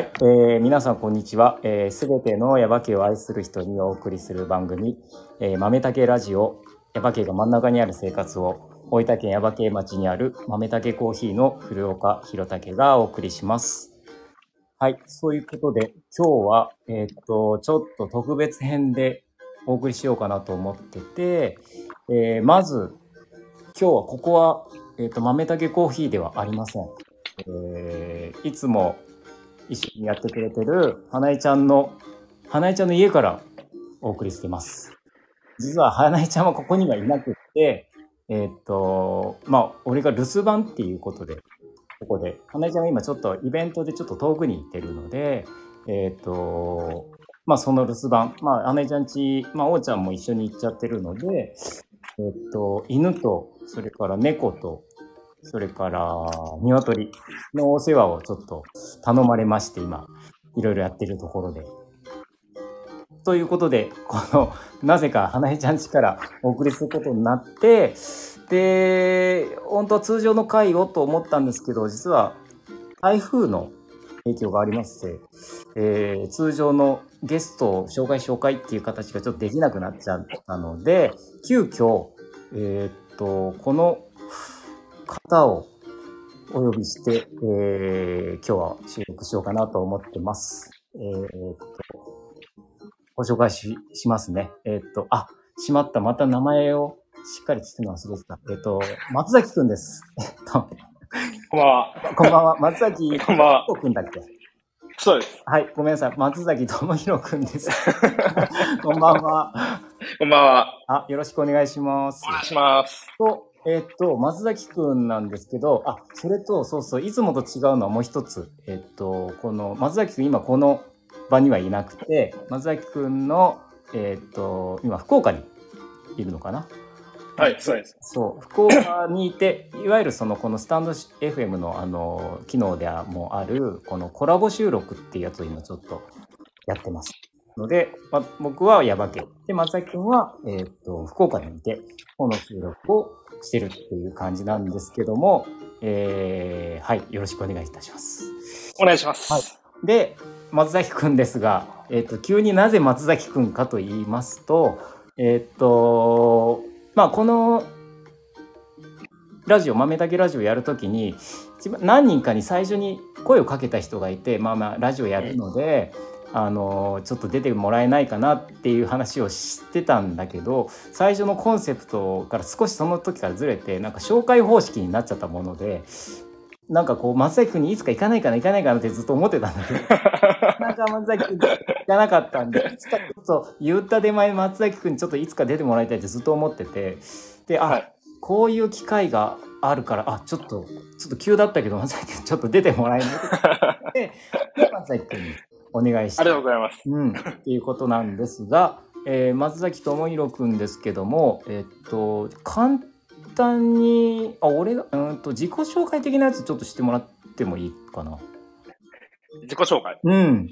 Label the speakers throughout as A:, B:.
A: はい、えー、皆さんこんにちは。す、えー、べ、てのヤバ系を愛する人にお送りする番組、えー、豆竹ラジオ、ヤバ系が真ん中にある生活を、大分県ヤバ系町にある豆竹コーヒーの古岡弘武がお送りします。はい、そういうことで、今日は、えっ、と、ちょっと特別編でお送りしようかなと思ってて、えー、まず、今日はここは、えっ、と、豆竹コーヒーではありません。えー、いつも一緒にやってくれてる花江ちゃんの、花江ちゃんの家からお送りしてます。実は花江ちゃんはここにはいなくって、えー、っと、まあ、俺が留守番っていうことで、ここで、花江ちゃんが今ちょっとイベントでちょっと遠くに行ってるので、えー、っと、まあ、その留守番、まあ、花江ちゃんち、まあ、王ちゃんも一緒に行っちゃってるので、え、っと、犬と、それから猫と、それから鶏のお世話をちょっと頼まれまして、今、いろいろやってるところで。ということで、この、なぜか花江ちゃんちからお送りすることになって、で、本当は通常の回をと思ったんですけど、実は台風の影響がありまして、えー、通常のゲストを紹介紹介っていう形がちょっとできなくなっちゃったので、急遽、えー、っと、この方をお呼びして、えー、今日は収録しようかなと思ってます。えー、っと、ご紹介ししますね。えー、っと、あ、しまった。また名前をしっかり聞くの忘れてた。えっと、松崎くんです。えっと、
B: こんばんは。
A: こんばんは。松崎
B: こんばんは。
A: くんだっけ？
B: そうです。
A: はい、ごめんなさい。松崎智弘くんです。こんばんは。
B: こんばんは。
A: あ、よろしくお願いします。
B: お願いします。
A: と、えっと、松崎くんなんですけど、あ、それと、そうそう、いつもと違うのはもう一つ。えっと、この、松崎くん今この場にはいなくて、松崎くんの、えっと、今福岡にいるのかな？
B: はい、そうです。
A: そう、福岡にいて、いわゆるその、このスタンド FM のあの、機能でもある、このコラボ収録っていうやつを今ちょっとやってます。ので、ま、僕は矢場家。で、松崎くんは、えっ、と、福岡にいて、この収録をしてるっていう感じなんですけども、えー、はい、よろしくお願いいたします。
B: お願いします。はい、
A: で、松崎くんですが、えっ、ー、と、急になぜ松崎くんかと言いますと、えっ、ー、と、まあ、この、ラジオ、豆だけラジオやるときに、何人かに最初に声をかけた人がいて、まあまあ、ラジオやるので、あのちょっと出てもらえないかなっていう話をしてたんだけど最初のコンセプトから少しその時からずれてなんか紹介方式になっちゃったものでなんかこう松崎君にいつか行かないかな行かないかなってずっと思ってたんだけどなんか松崎君行かなかったんでいつかちょっと言った手前松崎君にちょっといつか出てもらいたいってずっと思っててであ、はい、こういう機会があるからあちょっとちょっと急だったけど松崎君ちょっと出てもらえない？で松崎君にお願いして。
B: ありがとうございます。
A: うん。っていうことなんですが、えー、松崎智弘くんですけども、えっと、簡単に、あ、俺が、うんと、自己紹介的なやつちょっとしてもらってもいいかな？
B: 自己紹介？
A: うん。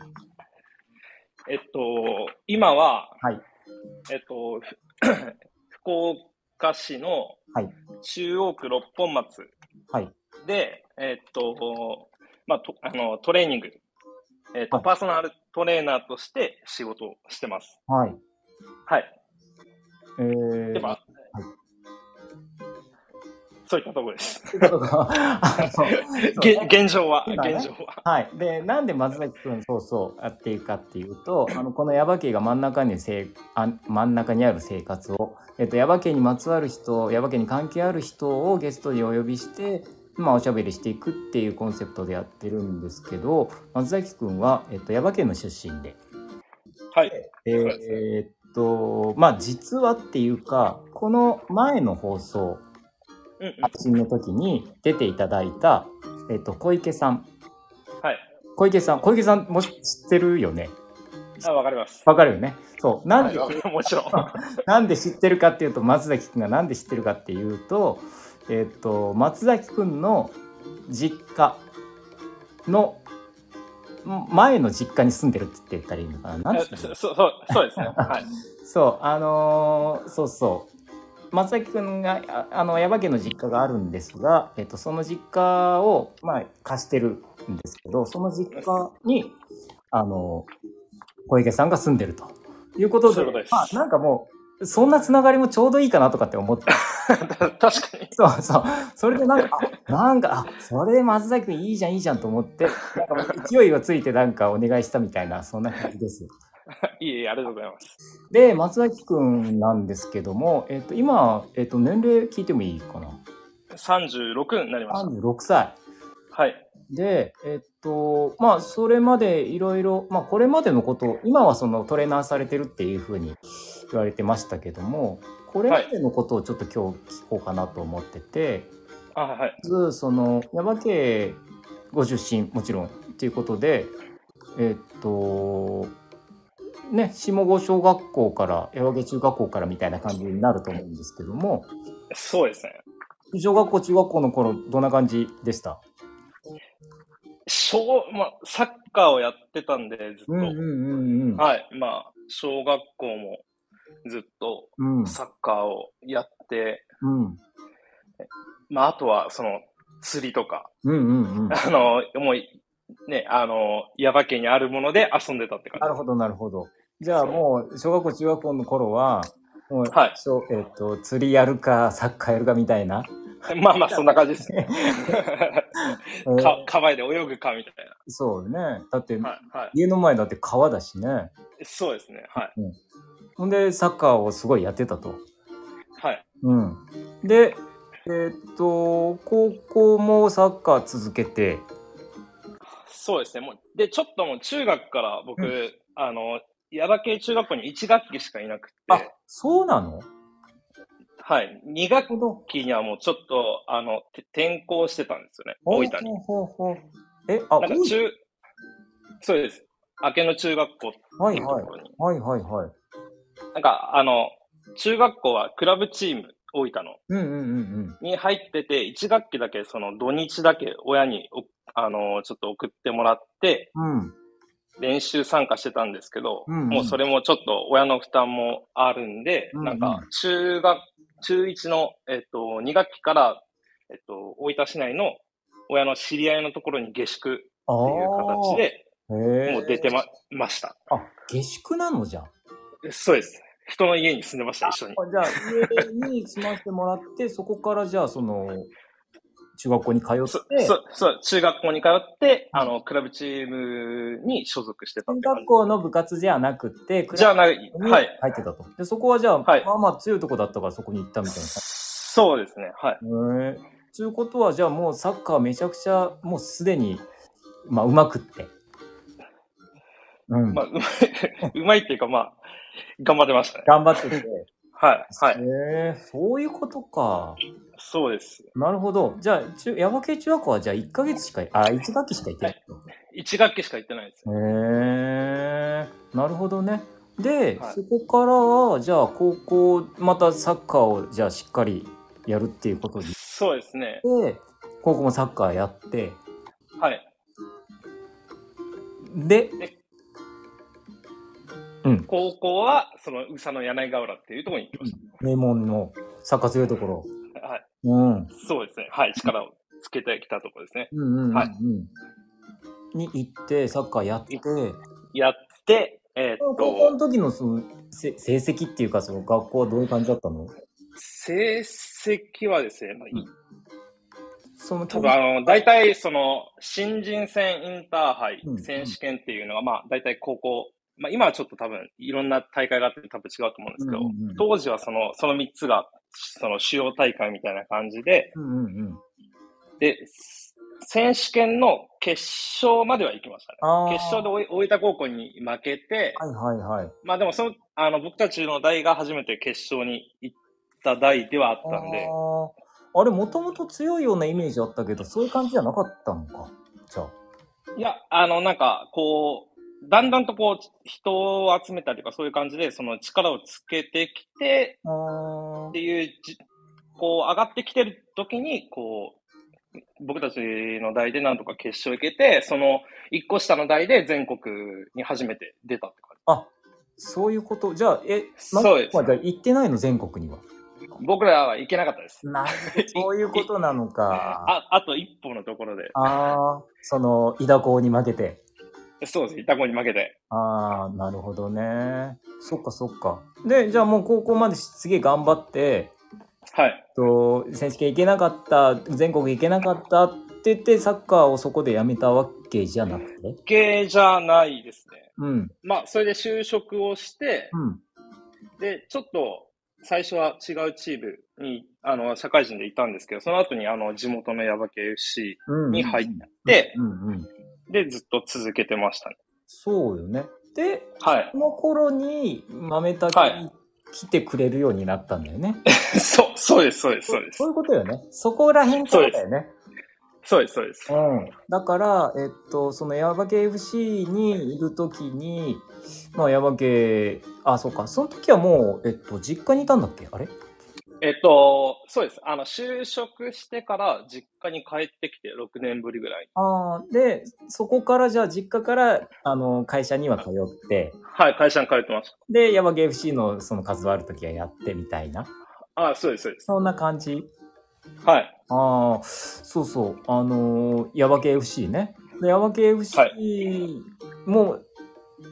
B: えっと、今は、
A: はい。
B: えっと、福岡市の中央区六本松で、はい、えっと、まあ、とあのトレーニングえっ、ー、と、パーソナルトレーナーとして仕事をしてます。
A: はい。
B: はい。
A: えー、
B: で、まあ、はい、そういったところです。現状は、ね、現状は。
A: はい。で、なんで松崎くん、そうそう、やっていくかっていうと、あの、この耶馬渓が真ん中にせあ真ん中にある生活を、えっと、耶馬渓にまつわる人、耶馬渓に関係ある人をゲストにお呼びして、まあ、おしゃべりしていくっていうコンセプトでやってるんですけど松崎くんは、えっと、耶馬県の出身で。
B: はい。
A: えー、っとまあ実はっていうかこの前の放送発信の時に出ていただいた、えっと、小池さん。
B: はい。
A: 小池さん小池さんも知ってるよね？
B: あ、わかります。
A: わかるよね？そう。なんで、は
B: い、もちろん。
A: なんで知ってるかっていうと、松崎くんがなんで知ってるかっていうと、えっ、ー、と松崎くんの実家の前の実家に住んでるって言ったらいいのかな？
B: そうそうそうですね。はい。
A: そうあのー、そうそう松崎くんがあの耶馬家の実家があるんですが、えっと、その実家を、まあ、貸してるんですけど、その実家に、あの、小池さんが住んでるということで、
B: ま
A: あ、なんかもう、そんなつながりもちょうどいいかなとかって思って。
B: 確かに。
A: そうそう。それでなんか、あ、なんか、あ、それで松崎くんいいじゃんいいじゃんと思って、勢いがついてなんかお願いしたみたいな、そんな感じです。
B: いえいえ、ありがとうございます。
A: で、松崎くんなんですけども、えっ、と、今、えっ、と、年齢聞いてもいいかな
B: ?36 になりました。36
A: 歳。
B: はい。
A: で、えっと、まあ、それまでいろいろ、まあ、これまでのことを、今はそのトレーナーされてるっていうふうに言われてましたけども、これまでのことをちょっと今日聞こうかなと思ってて、
B: はい、あはい。
A: まず、その、山家ご出身、もちろん、っていうことで、えっと、ね、下郷小学校から、山家中学校からみたいな感じになると思うんですけども、
B: そうですね。
A: 小学校、中学校の頃、どんな感じでした？
B: 小、まあ、サッカーをやってたんで、ずっと。はい。まあ、小学校もずっとサッカーをやって、うん、まあ、あとは、その、釣りとか、
A: うんうんうん、
B: あの、もう、ね、あの、耶馬家にあるもので遊んでたって感じ。
A: なるほど、なるほど。じゃあもう、小学校、中学校の頃は、もう、
B: はい、
A: えっ、ー、と、釣りやるか、サッカーやるかみたいな
B: まあまあ、そんな感じですね。か、川で泳ぐかみたいな。
A: そうね。だって、はいはい、家の前だって川だしね。
B: そうですね。はい。うん、
A: ほんで、サッカーをすごいやってたと。
B: はい。
A: うん。で、えー、っと、高校もサッカー続けて。
B: そうですね。もう、で、ちょっともう中学から僕、うん、あの、耶馬系中学校に1学期しかいなくて。
A: あ、そうなの？
B: はい。2学期にはもうちょっと、あの、転校してたんですよね。大分に。
A: ほうほうえ、あ、
B: なんか中、そうです。明けの中学校
A: っていうところに。はいはい、はいはいはい
B: なんか、あの、中学校はクラブチーム、大分の。
A: うんうんうんうん。
B: に入ってて、1学期だけ、その土日だけ親に、あの、ちょっと送ってもらって、
A: うん。
B: 練習参加してたんですけど、うんうん、もうそれもちょっと親の負担もあるんで、うんうん、なんか中学中1の、えっと、2学期から、えっと、大分市内の親の知り合いのところに下宿っていう形で、もう出てま、ました。
A: あ、下宿なのじゃ
B: そうです。人の家に住んでました、一緒に。
A: じゃあ、家に住ませてもらって、そこからじゃあ、その、中学校に通って。そ
B: う、そう、中学校に通って、あの、クラブチームに所属してた
A: 中学校の部活じゃなくて、
B: じゃない、はい。
A: 入ってたと。で、そこはじゃあ、はい、まあまあ強いとこだったからそこに行ったみたいな。
B: そうですね、はい。
A: へえ。ということは、じゃあもうサッカーめちゃくちゃ、もうすでに、まあ、うまくって。
B: うん。まあ、うまい、うまいっていうか、まあ、頑張ってましたね。
A: 頑張ってて。
B: はい、はい。
A: へえ、そういうことか。
B: そうです。
A: なるほど。じゃあ、中、山系中学校はじゃあ1ヶ月しか、あ、1学期しか行ってない。
B: 1学期しか行ってないです。
A: へえ、なるほどね。で、はい、そこからは、じゃあ高校、またサッカーを、じゃあしっかりやるっていうことで。
B: そうですね。
A: で、高校もサッカーやって。
B: はい。
A: で、で
B: うん、高校は、その、宇佐の柳川原っていうところに行きました。
A: 名門のサッカー強いところ。
B: はい。
A: うん。
B: そうですね。はい。力をつけてきたところですね。
A: うんうんうん、うん、はい。に行って、サッカーやって。
B: やって、えー、っと。
A: 高校の時のその成績っていうか、その学校はどういう感じだったの？
B: 成績はですね、まあ、うんその多分あの、大体その、新人戦インターハイ選手権っていうのが、まあ、大体高校まあ今はちょっと多分いろんな大会があって多分違うと思うんですけど、うんうん、当時はその、その3つが、その主要大会みたいな感じで、
A: うんうんうん、
B: で、選手権の決勝までは行きましたね。決勝で大分高校に負けて、
A: はいはいはい。
B: まあでもその、あの、僕たちの代が初めて決勝に行った代ではあったんで。
A: あれ、もともと強いようなイメージあったけど、そういう感じじゃなかったのか。じゃあ。
B: いや、あの、なんか、こう、だんだんとこう、人を集めたりとかそういう感じで、その力をつけてきて、っていうこう、上がってきてる時に、こう、僕たちの代でなんとか決勝行けて、その一個下の代で全国に初めて出たって感じ。
A: あ、そういうこと？じゃあ、え、
B: ま、そうです。
A: まあ、じゃ行ってないの、全国には？
B: 僕らは行けなかったです。
A: なるほど、そういうことなのか。
B: あ、あと一歩のところで。
A: ああ、その、イダコに負けて。
B: そうです、イタコに負けて。
A: ああ、なるほどね。そっかそっか。で、じゃあもう高校まですげえ頑張って、
B: はい。
A: と、選手権行けなかった、全国行けなかったって言って、サッカーをそこでやめたわけじゃなくて？
B: けじゃないですね。
A: うん。
B: まあ、それで就職をして、
A: うん、
B: で、ちょっと、最初は違うチームに、あの、社会人でいたんですけど、その後に、あの、地元のヤバ系 FC に入って、
A: うんうん、
B: で、ずっと続けてましたね。
A: そうよね。で、
B: はい、
A: その頃に豆竹に来てくれるようになったんだよね。
B: そう、そうです、そうです、そうです。
A: そういうことよね。そこら辺からだよね。
B: そうです、そうです。
A: うん。だから、えっと、そのヤバ系 FC にいるときに、まあ、ヤバ系、あ、そうか、その時はもう、えっと、実家にいたんだっけ？あれ？
B: えっと、そうです。あの、就職してから実家に帰ってきて6年ぶりぐらい。
A: ああ、で、そこからじゃあ実家から、あの、会社には通って。
B: はい、会社に通ってました。
A: で、ヤバゲ FC のその活動ある時はやってみたいな。
B: ああ、そうです、そうです。
A: そんな感じ？
B: はい。
A: ああ、そうそう。あのー、ヤバケ FC ね。で、ヤバケ FC も、はい、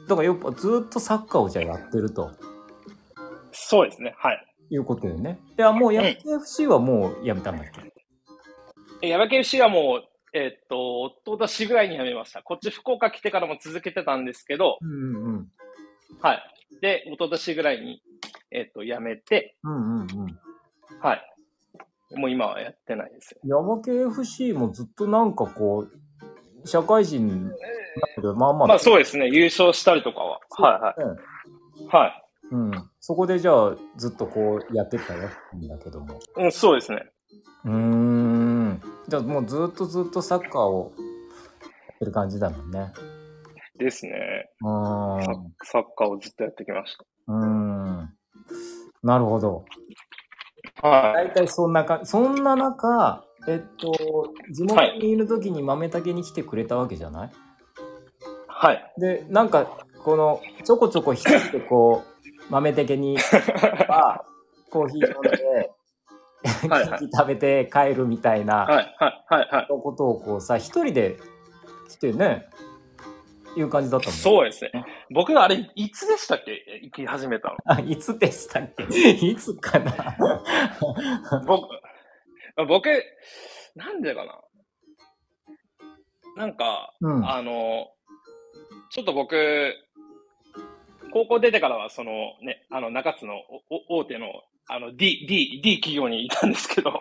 A: だからやっぱずっとサッカーをじゃあやってると。
B: そうですね。はい。
A: いうことよね。で、はもうヤバケ FC はもうやめたんだっけ、
B: え、ヤバケ FC はもう、えー、っと、おととしぐらいに辞めました。こっち福岡来てからも続けてたんですけど、
A: うんうんうん、
B: はい。で、おととしぐらいに、えー、っと、辞めて、
A: うんうんうん、
B: はい。もう今はやってないですよ。
A: ヤマケ FC もずっとなんかこう、社会人
B: まあまあ。まあそうですね、優勝したりとかは。はいはい。はい。
A: うん。そこでじゃあずっとこうやってたよんだけども。
B: うん、そうですね。
A: うん。じゃあもうずっとずっとサッカーをやってる感じだもんね。
B: ですね。
A: うん。
B: サッカーをずっとやってきました。
A: うん。なるほど。
B: はい。
A: 大体そんなか、そんな中、えっと、地元にいる時に豆竹に来てくれたわけじゃない？
B: はい。
A: で、なんか、この、ちょこちょこ一人でこう、豆竹に は、コーヒー飲んで、はいはい、食べて帰るみたいな、
B: はいはい。はいはい。
A: ことをこうさ、一人で来てね、いう感じだった
B: そうですね。僕があれ、いつでしたっけ？行き始めたの。
A: あ、いつでしたっけ？いつかな？
B: 僕、僕、なんでかな？なんか、うん、あの、ちょっと僕、高校出てからは、そのね、あの、中津の大手の、あの、D、D、D 企業にいたんですけど。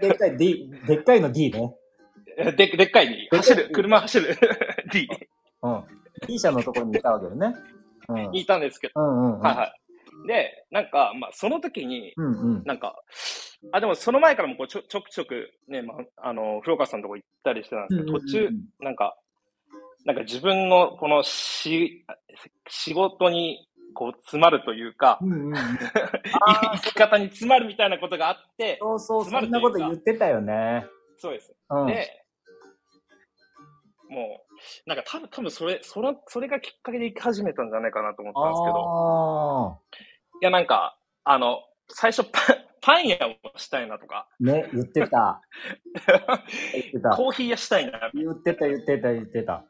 A: でっかい D、でっかいの D ね。
B: で、でっかい D。走る、車走る D。
A: うん。T 社のところにいたわけよね。
B: うん。いたんですけど。
A: うんうん、うん、
B: はいはい。で、なんか、まあ、その時に、
A: うんうん、
B: なんか、あ、でもその前からもこうちょちょくちょくね、まあ、あの、古川さんのとこ行ったりしてたんですけど、途中、なんか、なんか自分のこのし、仕事にこう詰まるというか、
A: うんうん、
B: 生き方に詰まるみたいなことがあって、
A: そうそう、そんなこと言ってたよね。
B: そうです。
A: うん、
B: で、もう、なんか多分、多分それ、それ、それがきっかけで行き始めたんじゃないかなと思ったんですけど。いや、なんか、あの、最初パ、パン屋をしたいなとか。
A: ね、言ってた。
B: 言ってた。コーヒー屋したいな。
A: 言ってた、言ってた、言ってた。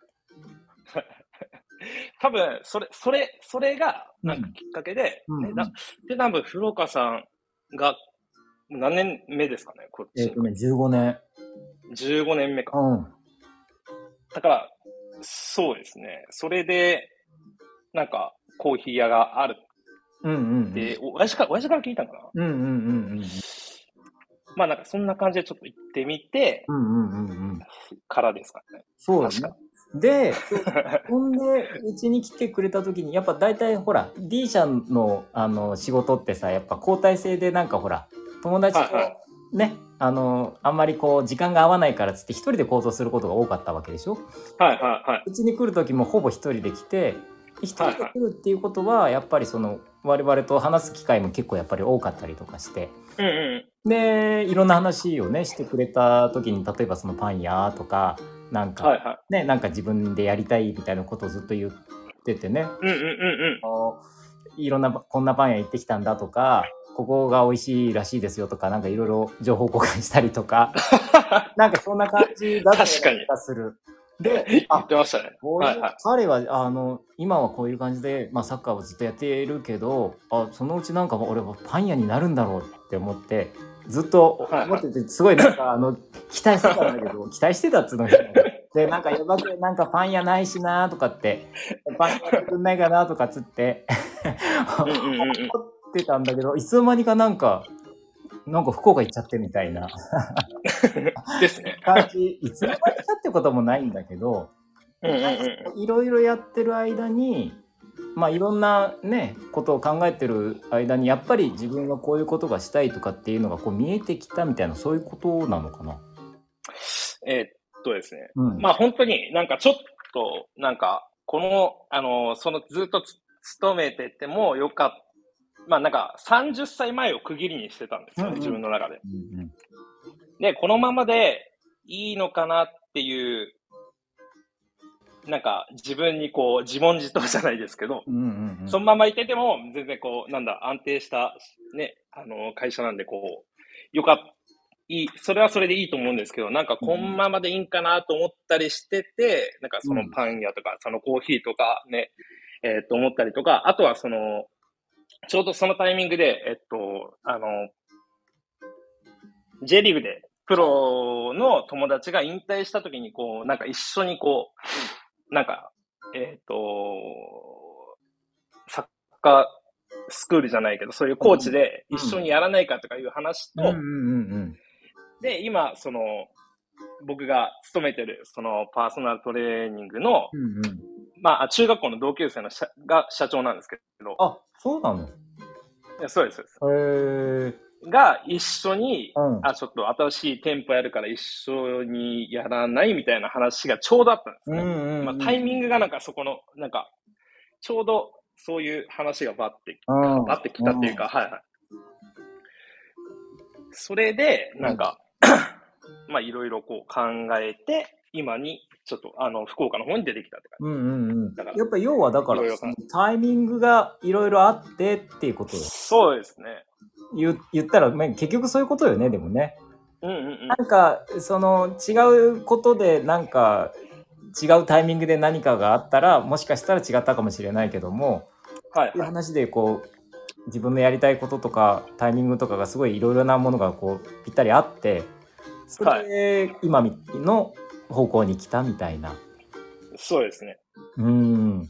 B: 多分、それ、それ、それが、なんかきっかけで、
A: うん、
B: で、多分、古岡さんが、何年目ですかね、こっち。
A: えっ、とね、15年。
B: 15年目か。
A: うん。
B: だから、そうですね。それで、なんか、コーヒー屋がある。
A: うんうん、うん。
B: で、親父から、親父から聞いたのかな
A: うんうんうんうん。
B: まあなんかそんな感じでちょっと行ってみて、
A: うんうんうんうん。
B: からですかね。
A: そうですね。で、ほんで、うちに来てくれた時に、やっぱ大体ほら、D 社のあの仕事ってさ、やっぱ交代制でなんかほら、友達とね、あの、あんまりこう、時間が合わないからつって一人で行動することが多かったわけでしょ？
B: はいはいはい。
A: うちに来る時もほぼ一人で来て、一人で来るっていうことは、やっぱりその、我々と話す機会も結構やっぱり多かったりとかして、
B: うんうん、
A: で、いろんな話をね、してくれた時に、例えばそのパン屋とか、なんか、
B: はいはい、
A: ね、なんか自分でやりたいみたいなことをずっと言っててね、
B: うんうんうんうん、
A: いろんな、こんなパン屋行ってきたんだとか、ここが美味しいらしいですよとか、なんかいろいろ情報交換したりとか、なんかそんな感じだった気がする。
B: で、言ってましたね。
A: はいはい、彼は、あの、今はこういう感じで、まあサッカーをずっとやっているけど、あ、そのうちなんか俺はパン屋になるんだろうって思って、ずっと思ってて、すごいなんか、あの、期待してたんだけど、期待してたっつうので、なんか、やばくなんかパン屋ないしなとかって、パン屋くんないかなとかつって、思ってたんだけど、いつの間にかなんか、なんか福岡行っちゃってみたいな。
B: ですね。
A: 感じ、いつの間にかってこともないんだけど、いろいろやってる間に、まあいろんなね、ことを考えてる間に、やっぱり自分はこういうことがしたいとかっていうのがこう見えてきたみたいな、そういうことなのかな？
B: えー、っとですね、うん、まあ本当になんかちょっと、なんか、この、あの、そのずっと勤めててもよかった。まあなんか30歳前を区切りにしてたんですよね、うんうん、自分の中で、うんうん。で、このままでいいのかなっていう、なんか自分にこう自問自答じゃないですけど、うんうんうん、そのままいてても全然こう、なんだ、安定したね、あの、会社なんでこう、よかっいい、それはそれでいいと思うんですけど、なんかこのままでいいんかなと思ったりしてて、なんかそのパン屋とか、そのコーヒーとかね、えっと思ったりとか、あとはその、ちょうどそのタイミングで、えっと、あの、J リーグでプロの友達が引退した時にこう、なんか一緒にこう、なんか、えっ、と、サッカースクールじゃないけど、そういうコーチで一緒にやらないかとかいう話と、で、今、その、僕が勤めてる、そのパーソナルトレーニングの、うんうん、まあ、中学校の同級生の社が社長なんですけど。
A: あ、そうなの？
B: いやそうです、そうです。
A: へ
B: が一緒に、うん、あ、ちょっと新しい店舗やるから一緒にやらないみたいな話がちょうどあったんですね。うんうんうん、まあ、タイミングがなんかそこの、なんか、ちょうどそういう話がバッて、バッてきたっていうか、はいはい。それで、なんか、まあいろいろこう考えて、今にちょっとあの福岡の方に出てきたって感じ。うんうん
A: うん。だからやっぱり要はだから、タイミングがいろいろあってっていうこと
B: そうですね。
A: 言言ったら、結局そういうことよね、でもね。
B: うんうんうん、
A: なんか、その違うことでなんか違うタイミングで何かがあったら、もしかしたら違ったかもしれないけども、はい、はい、いう話でこう、自分のやりたいこととかタイミングとかがすごいいろいろなものがこうぴったりあってそれで今の方向に来たみたいな。
B: そうですね。
A: うん。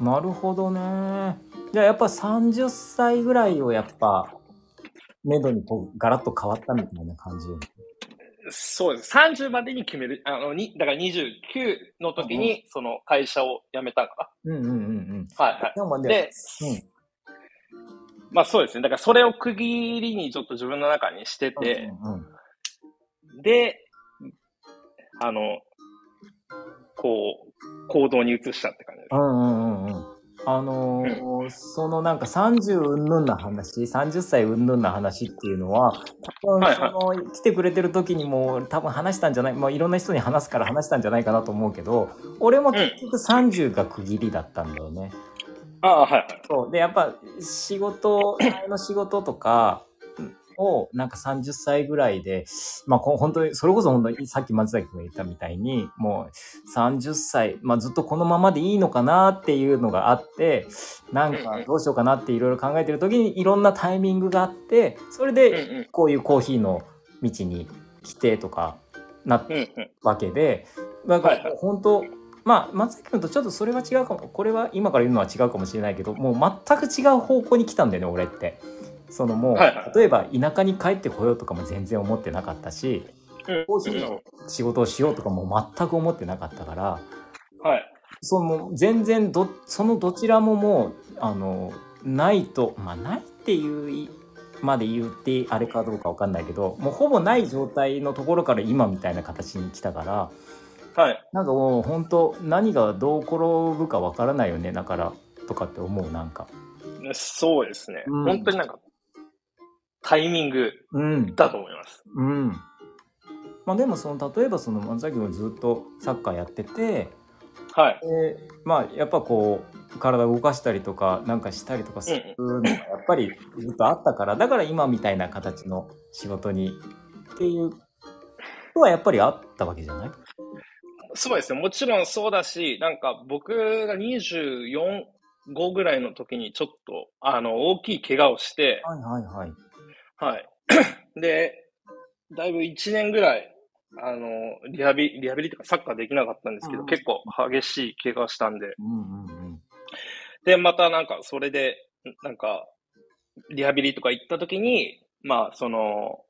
A: なるほどね。じゃあやっぱ30歳ぐらいをやっぱ、めどにこうガラッと変わったみたいな感じ
B: そうです。30までに決める。あの、に、だから29の時に、その会社を辞めたか
A: な。うんうんうんうん。
B: はいはい。で、うん、まあそうですね。だからそれを区切りにちょっと自分の中にしてて、うんうんうん、で、あの、こう、行動に移したって感じです。うん
A: うんうんうん。あのーうん、そのなんか30うんぬんな話、30歳うんぬんな話っていうのは、多分その、はいはい、来てくれてる時にも多分話したんじゃない、まあいろんな人に話すから話したんじゃないかなと思うけど、俺も結局30が区切りだったんだよね。うん
B: ああ、はいはい。
A: そう。で、やっぱ仕事、前の仕事とかを、なんか30歳ぐらいで、まあ、本当に、それこそ本当に、さっき松崎君が言ったみたいに、もう30歳、まあ、ずっとこのままでいいのかなっていうのがあって、なんかどうしようかなっていろいろ考えてる時に、いろんなタイミングがあって、それで、こういうコーヒーの道に来てとか、なったわけで、なんか本当、まあ松崎君とちょっとそれは違うかもこれは今から言うのは違うかもしれないけどもう全く違う方向に来たんだよね俺って。そのもう、はいはい、例えば田舎に帰ってこようとかも全然思ってなかったし、コーヒーの仕事をしようとかも全く思ってなかったから、
B: はい、
A: その全然どそのどちらももうあのないとまあないっていうまで言ってあれかどうか分かんないけどもうほぼない状態のところから今みたいな形に来たから。
B: はい。
A: なんかもう本当何がどう転ぶかわからないよね、だからとかって思う、なんか。
B: そうですね。うん、本当になんか、タイミングだと思います。
A: うん。うん、まあでもその、例えばその、松崎君ずっとサッカーやってて、
B: はい。
A: で、まあやっぱこう、体を動かしたりとかなんかしたりとかするのがやっぱりずっとあったからだから今みたいな形の仕事にっていうのはやっぱりあったわけじゃない？
B: そうですね。もちろんそうだし、なんか僕が24、5ぐらいの時にちょっと、あの、大きい怪我をして、
A: はいはいはい。
B: はい。で、だいぶ1年ぐらい、あの、リハビリ、リハビリとかサッカーできなかったんですけど、うん、結構激しい怪我をしたんで、
A: うんうんうん。
B: で、またなんかそれで、なんか、リハビリとか行った時に、まあ、その、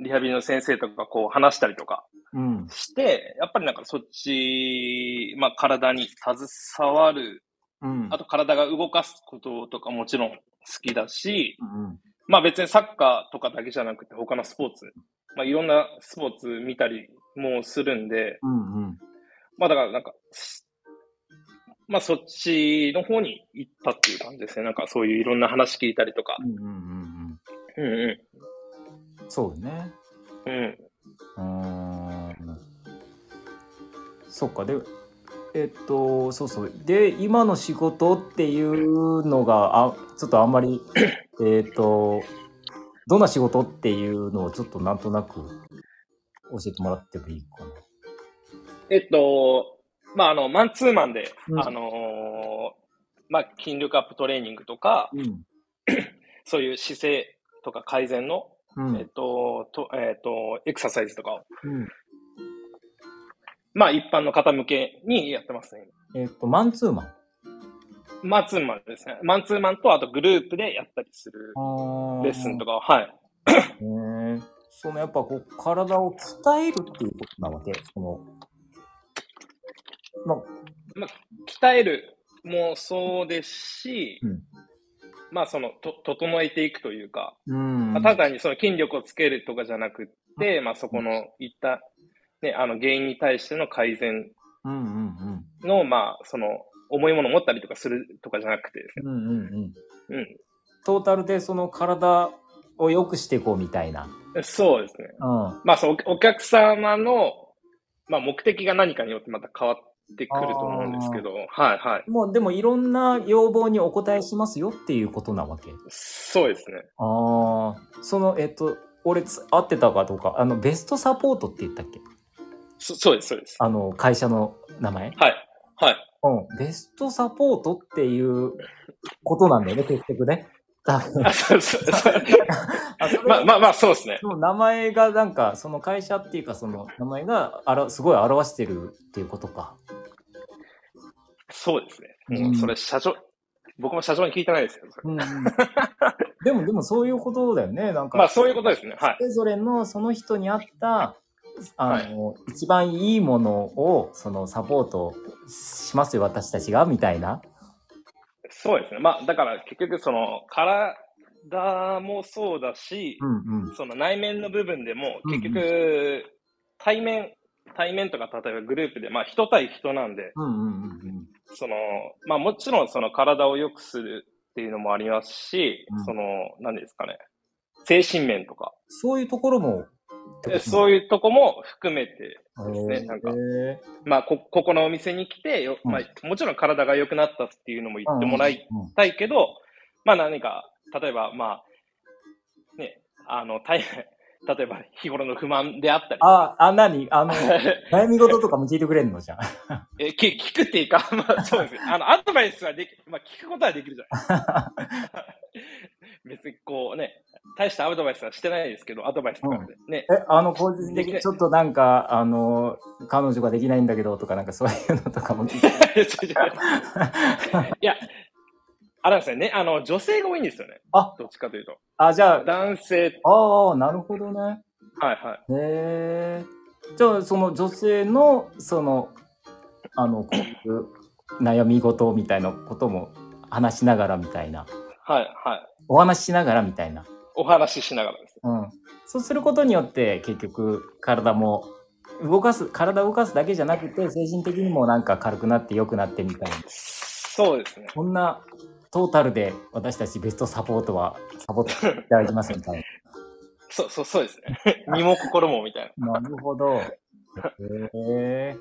B: リハビリの先生とかこう話したりとかして、
A: うん、
B: やっぱりなんかそっち、まあ体に携わる、
A: うん、
B: あと体が動かすこととかもちろん好きだし、
A: うん、
B: まあ別にサッカーとかだけじゃなくて他のスポーツ、まあいろんなスポーツ見たりもするんで、
A: うんうん、
B: まあだからなんか、まあそっちの方に行ったっていう感じですね。なんかそういういろんな話聞いたりとか。
A: うんうんうんうん。
B: うんうん。
A: そうね。
B: うん。
A: うん。そっか。で、えっと、そうそう。で、今の仕事っていうのが、あ、ちょっとあんまり、えっと、どんな仕事っていうのをちょっとなんとなく教えてもらってもいいかな。
B: えっと、まあ、あの、マンツーマンで、うん、あのー、まあ、筋力アップトレーニングとか、
A: うん、
B: そういう姿勢とか改善の
A: うん、
B: えっ、と、と、えっ、と、エクササイズとかを、
A: うん、
B: まあ一般の方向けにやってますね。
A: えっ、と、マンツーマン
B: マンツーマンですね。マンツーマンと、あとグループでやったりするレッスンとかはい。
A: へえ。そのやっぱこう、体を鍛えるっていうことなわけ？その、
B: ま、ま鍛えるもそうですし、
A: うん、
B: まあその、と、整えていくというか、
A: うん。
B: まあ、ただにその筋力をつけるとかじゃなくて、まあそこのいった、ね、あの原因に対しての改善の、まあその、重いものを持ったりとかするとかじゃなくてです
A: ね。うんうんうん。
B: うん。
A: トータルでその体を良くしていこうみたいな。
B: そうですね。
A: うん。
B: まあそう、お客様の、まあ目的が何かによってまた変わって、ってくると思うんですけど、はいはい。
A: もうでもいろんな要望にお答えしますよっていうことなわけ
B: そうですね。
A: ああ、その、えっと、俺合ってたかどうか、あの、ベストサポートって言ったっけ？
B: そそうです、そうです。
A: あの、会社の名前？
B: はい。はい。
A: うん。ベストサポートっていうことなんだよね、結局ね。
B: 多分。そうそう まあまあまあ、そうですね。
A: 名前がなんか、その会社っていうか、その名前があらすごい表してるっていうことか。
B: そうですね。うん、それ社長、僕も社長に聞いてないですよ。
A: うん、でも、でもそういうことだよね。なんか。
B: まあそういうことですね。はい。
A: それぞれのその人に合った、あの、はい、一番いいものを、そのサポートしますよ、私たちが、みたいな。
B: そうですね。まあ、だから結局その、体もそうだし、
A: うんうん、
B: その内面の部分でも、結局、対面、対面とか例えばグループで、まあ人対人なんで、その、まあもちろんその体を良くするっていうのもありますし、うん、その、何ですかね、精神面とか。
A: そういうところも
B: そういうとこも含めてですね。なんか、まあこ、ここのお店に来てよ、まあ、もちろん体が良くなったっていうのも言ってもらいたいけど、まあ何か、例えば、まあ、ね、あの、大変、例えば日頃の不満であったり。
A: あ、あ、何？あの、悩み事とかも聞いてくれんのじゃん。
B: え、聞聞くっていうか、まあそうです。あの、アドバイスはでき、まあ聞くことはできるじゃない別にこうね、大したアドバイスはしてないですけど、アドバイスでね。
A: え、あの、個人的にちょっとなんか、あの、彼女ができないんだけどとか、なんかそういうのとかも。い
B: や、あれですね、あの、女性が多いんですよね。
A: あ
B: どっちかというと。
A: あ、じゃあ。
B: 男性。
A: ああ、なるほどね。はい
B: はい。
A: へえ。じゃあ、その女性の、その、あの、こういう悩み事みたいなことも話しながらみたいな。
B: はいはい。
A: お話ししながらみたいな。
B: お話ししながらです。
A: うん。そうすることによって結局体も動かす、体を動かすだけじゃなくて精神的にもなんか軽くなって良くなってみたいな。
B: そうですね。
A: こんなトータルで私たちベストサポートはサポートいただきますみたいな。
B: そう、そう、そうですね。身も心もみたい
A: な。なるほど。へえー。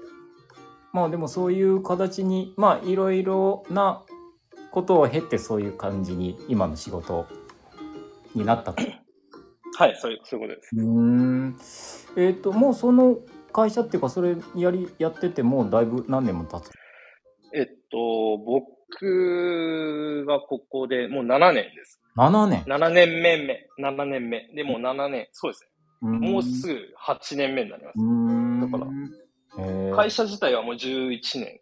A: まあでもそういう形に、まあいろいろなことを経てそういう感じに今の仕事になったと。
B: はい、そういうそういうことです。う
A: ん。えっ、ー、ともうその会社っていうかそれやりやっててもうだいぶ何年も経つ？
B: えっと僕がここでもう7年です。
A: 7年
B: ?7 年目目、7年目。でも7年、そうですね。もうすぐ8年目になります。だから、会社自体はもう11年。
A: へ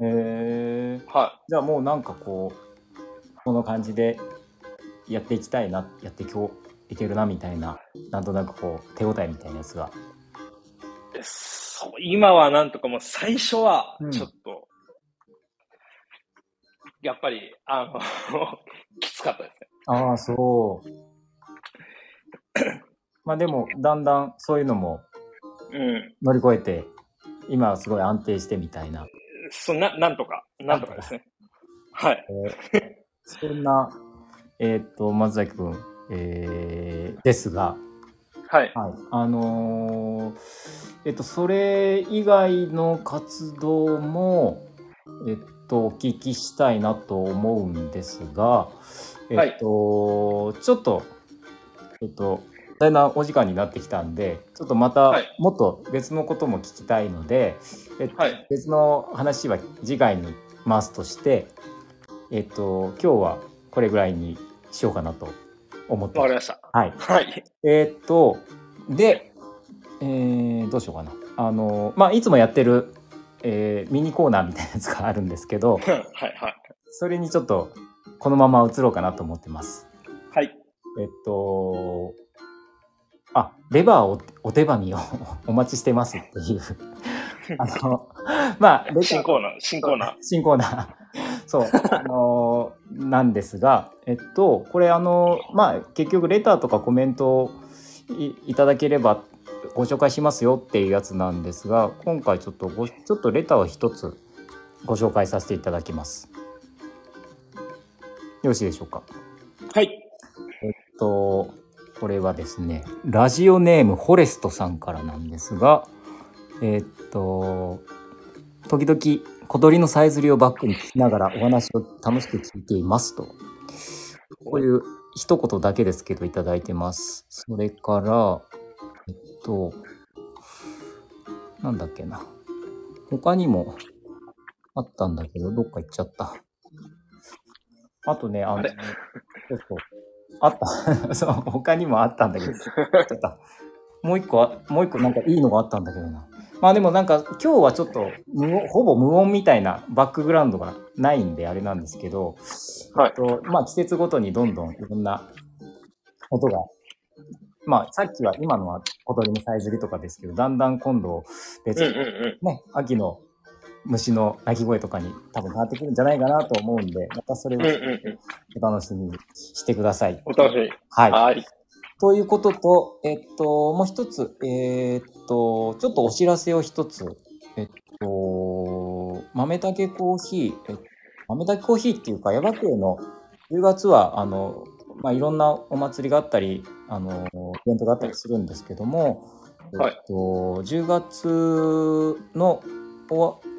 A: え。
B: は
A: い。じゃあもうなんかこう、この感じでやっていきたいな、やって今日いけるなみたいな、なんとなくこう、手応えみたいなやつが。
B: そう、今はなんとかもう最初は、ちょっと、うん、やっぱり、あの きつかったですね。
A: ああ、そう。まあでも、だんだんそういうのも乗り越えて、うん、今はすごい安定してみたいな。
B: そな、なんとか、なんとかですね。はい。
A: えー、そんな、えー、っと、松崎君、えー、ですが、
B: はい。
A: はい。あのー、えっと、それ以外の活動も、えっと、お聞きしたいなと思うんですが、えっと、はい、ちょっと、えっと、大なお時間になってきたんで、ちょっとまたもっと別のことも聞きたいので、えっと、はい、別の話は次回に回すとして、えっと、今日はこれぐらいにしようかなと思って
B: わかりました。
A: はい。
B: はい。
A: えっと、で、えー、どうしようかな。あの、まあ、いつもやってる、えー、ミニコーナーみたいなやつがあるんですけど、
B: はいはい。
A: それにちょっとこのまま移ろうかなと思ってます。
B: はい。
A: えっと、あ、レバーおお手紙を お待ちしてますっていう あの、ま
B: あ、新コーナー、新コーナー。
A: 新コーナー。そう、あのなんですが、えっと、これあの、まあ、結局レターとかコメントをいいただければご紹介しますよっていうやつなんですが、今回ちょっとご、ちょっとレターを一つご紹介させていただきます。よろしいでしょうか？
B: はい。
A: えっと、これはですね、ラジオネームフォレストさんからなんですが、えっと、時々小鳥のさえずりをバックに聞きながらお話を楽しく聞いていますと。こういう一言だけですけどいただいてます。それから、えっと、なんだっけな。他にもあったんだけど、どっか行っちゃった。あとね、あの、そうそう。あった。そう、他にもあったんだけど、ちょっと、もう一個、もう一個なんかいいのがあったんだけどな。まあでもなんか今日はちょっとほぼ無音みたいなバックグラウンドがないんであれなんですけど、
B: はい、
A: とまあ季節ごとにどんどんいろんな音が、まあさっきは今のは小鳥のさえずりとかですけど、だんだん今度別にね、うんうん、秋の虫の鳴き声とかに多分変わってくるんじゃないかなと思うんで、またそれをお楽しみにしてください。
B: お楽しみ。
A: はい。はいということと、えっと、もう一つ、えー、っと、ちょっとお知らせを一つ。えっと、豆竹コーヒー、え豆竹コーヒーっていうか、耶馬渓の10月は、あの、まあ、いろんなお祭りがあったり、あの、イベントがあったりするんですけども、
B: はい、えっ
A: と、10月の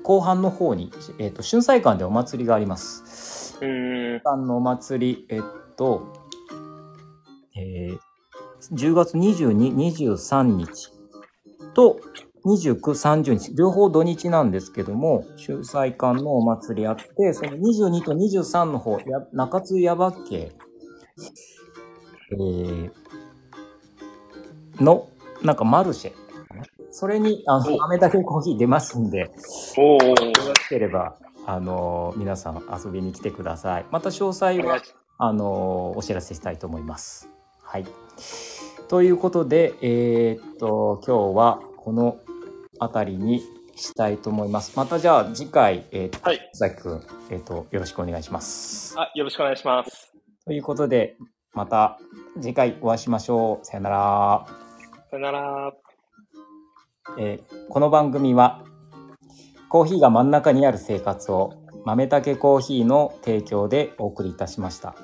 A: 後半の方に、えっと、春祭館でお祭りがあります。
B: うん。
A: のお祭り、えっと、えー、10月22、23日と29、30日、両方土日なんですけども、秀才館のお祭りあって、その22と23の方、や中津耶馬渓、えー、の、なんかマルシェ。それに、あの、飴だけコーヒー出ますんで、
B: およろ
A: しければ、あの、皆さん遊びに来てください。また詳細は、あの、お知らせしたいと思います。はい。ということで、えー、っと、今日はこの辺りにしたいと思います。またじゃあ次回、えー、はい、崎くん、えー、っと、よろしくお願いします。
B: あ、よろしくお願いします。
A: ということで、また次回お会いしましょう。さよなら。
B: さよなら。
A: えー、この番組は、コーヒーが真ん中にある生活を豆たけコーヒーの提供でお送りいたしました。